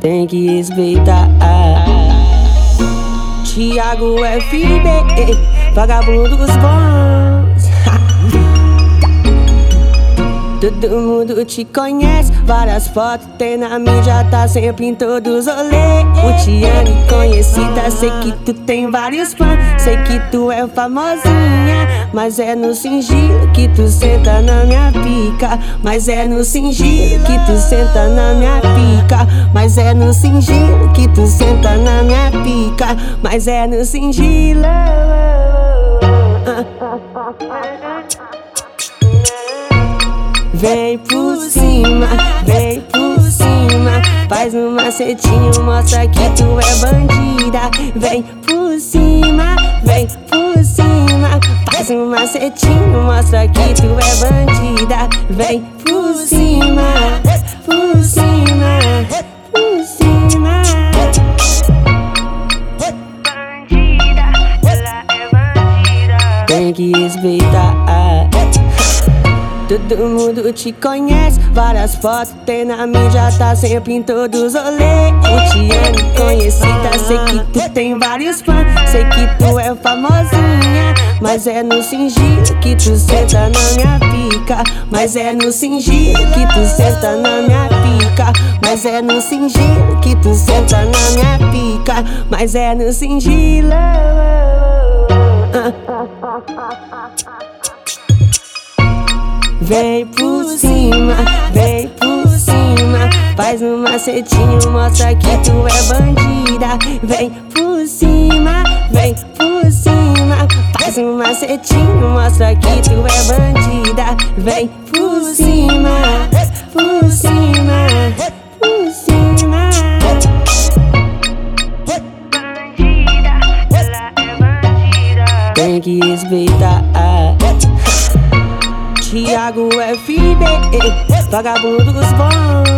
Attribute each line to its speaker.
Speaker 1: tem que respeitar. Tiago FB, vagabundo dos bons. Todo mundo te conhece, várias fotos tem na mídia, tá sempre em todos os rolês. O Tiane conhecida, sei que tu tem vários fãs, sei que tu é famosinha, mas é no sigilo que tu senta na minha pica. Mas é no sigilo que tu senta na minha pica. Mas é no sigilo que tu senta na minha pica. Mas é no sigilo. Vem por cima, vem por cima. Faz um macetinho, mostra que tu é bandida. Vem por cima, vem por cima. Faz um macetinho, mostra que tu é bandida. Vem por cima, por cima, por cima.
Speaker 2: Bandida, ela é bandida.
Speaker 1: Tem que respeitar. Todo mundo te conhece, várias fotos tem na mídia, tá sempre em todos os rolês. O Tiane conhecida, sei que tu tem vários fãs, sei que tu é famosinha. Mas é no sigilo que tu senta na minha pica. Mas é no sigilo que tu senta na minha pica. Mas é no sigilo que tu senta na minha pica. Mas é no sigilo. Vem por cima, vem por cima. Faz um macetinho, mostra que tu é bandida. Vem por cima, vem por cima. Faz um macetinho, mostra que tu é bandida. Vem por cima, por cima, por cima.
Speaker 2: Bandida, ela é bandida.
Speaker 1: Tem que respeitar. Tiago FB, vagabundo dos bons.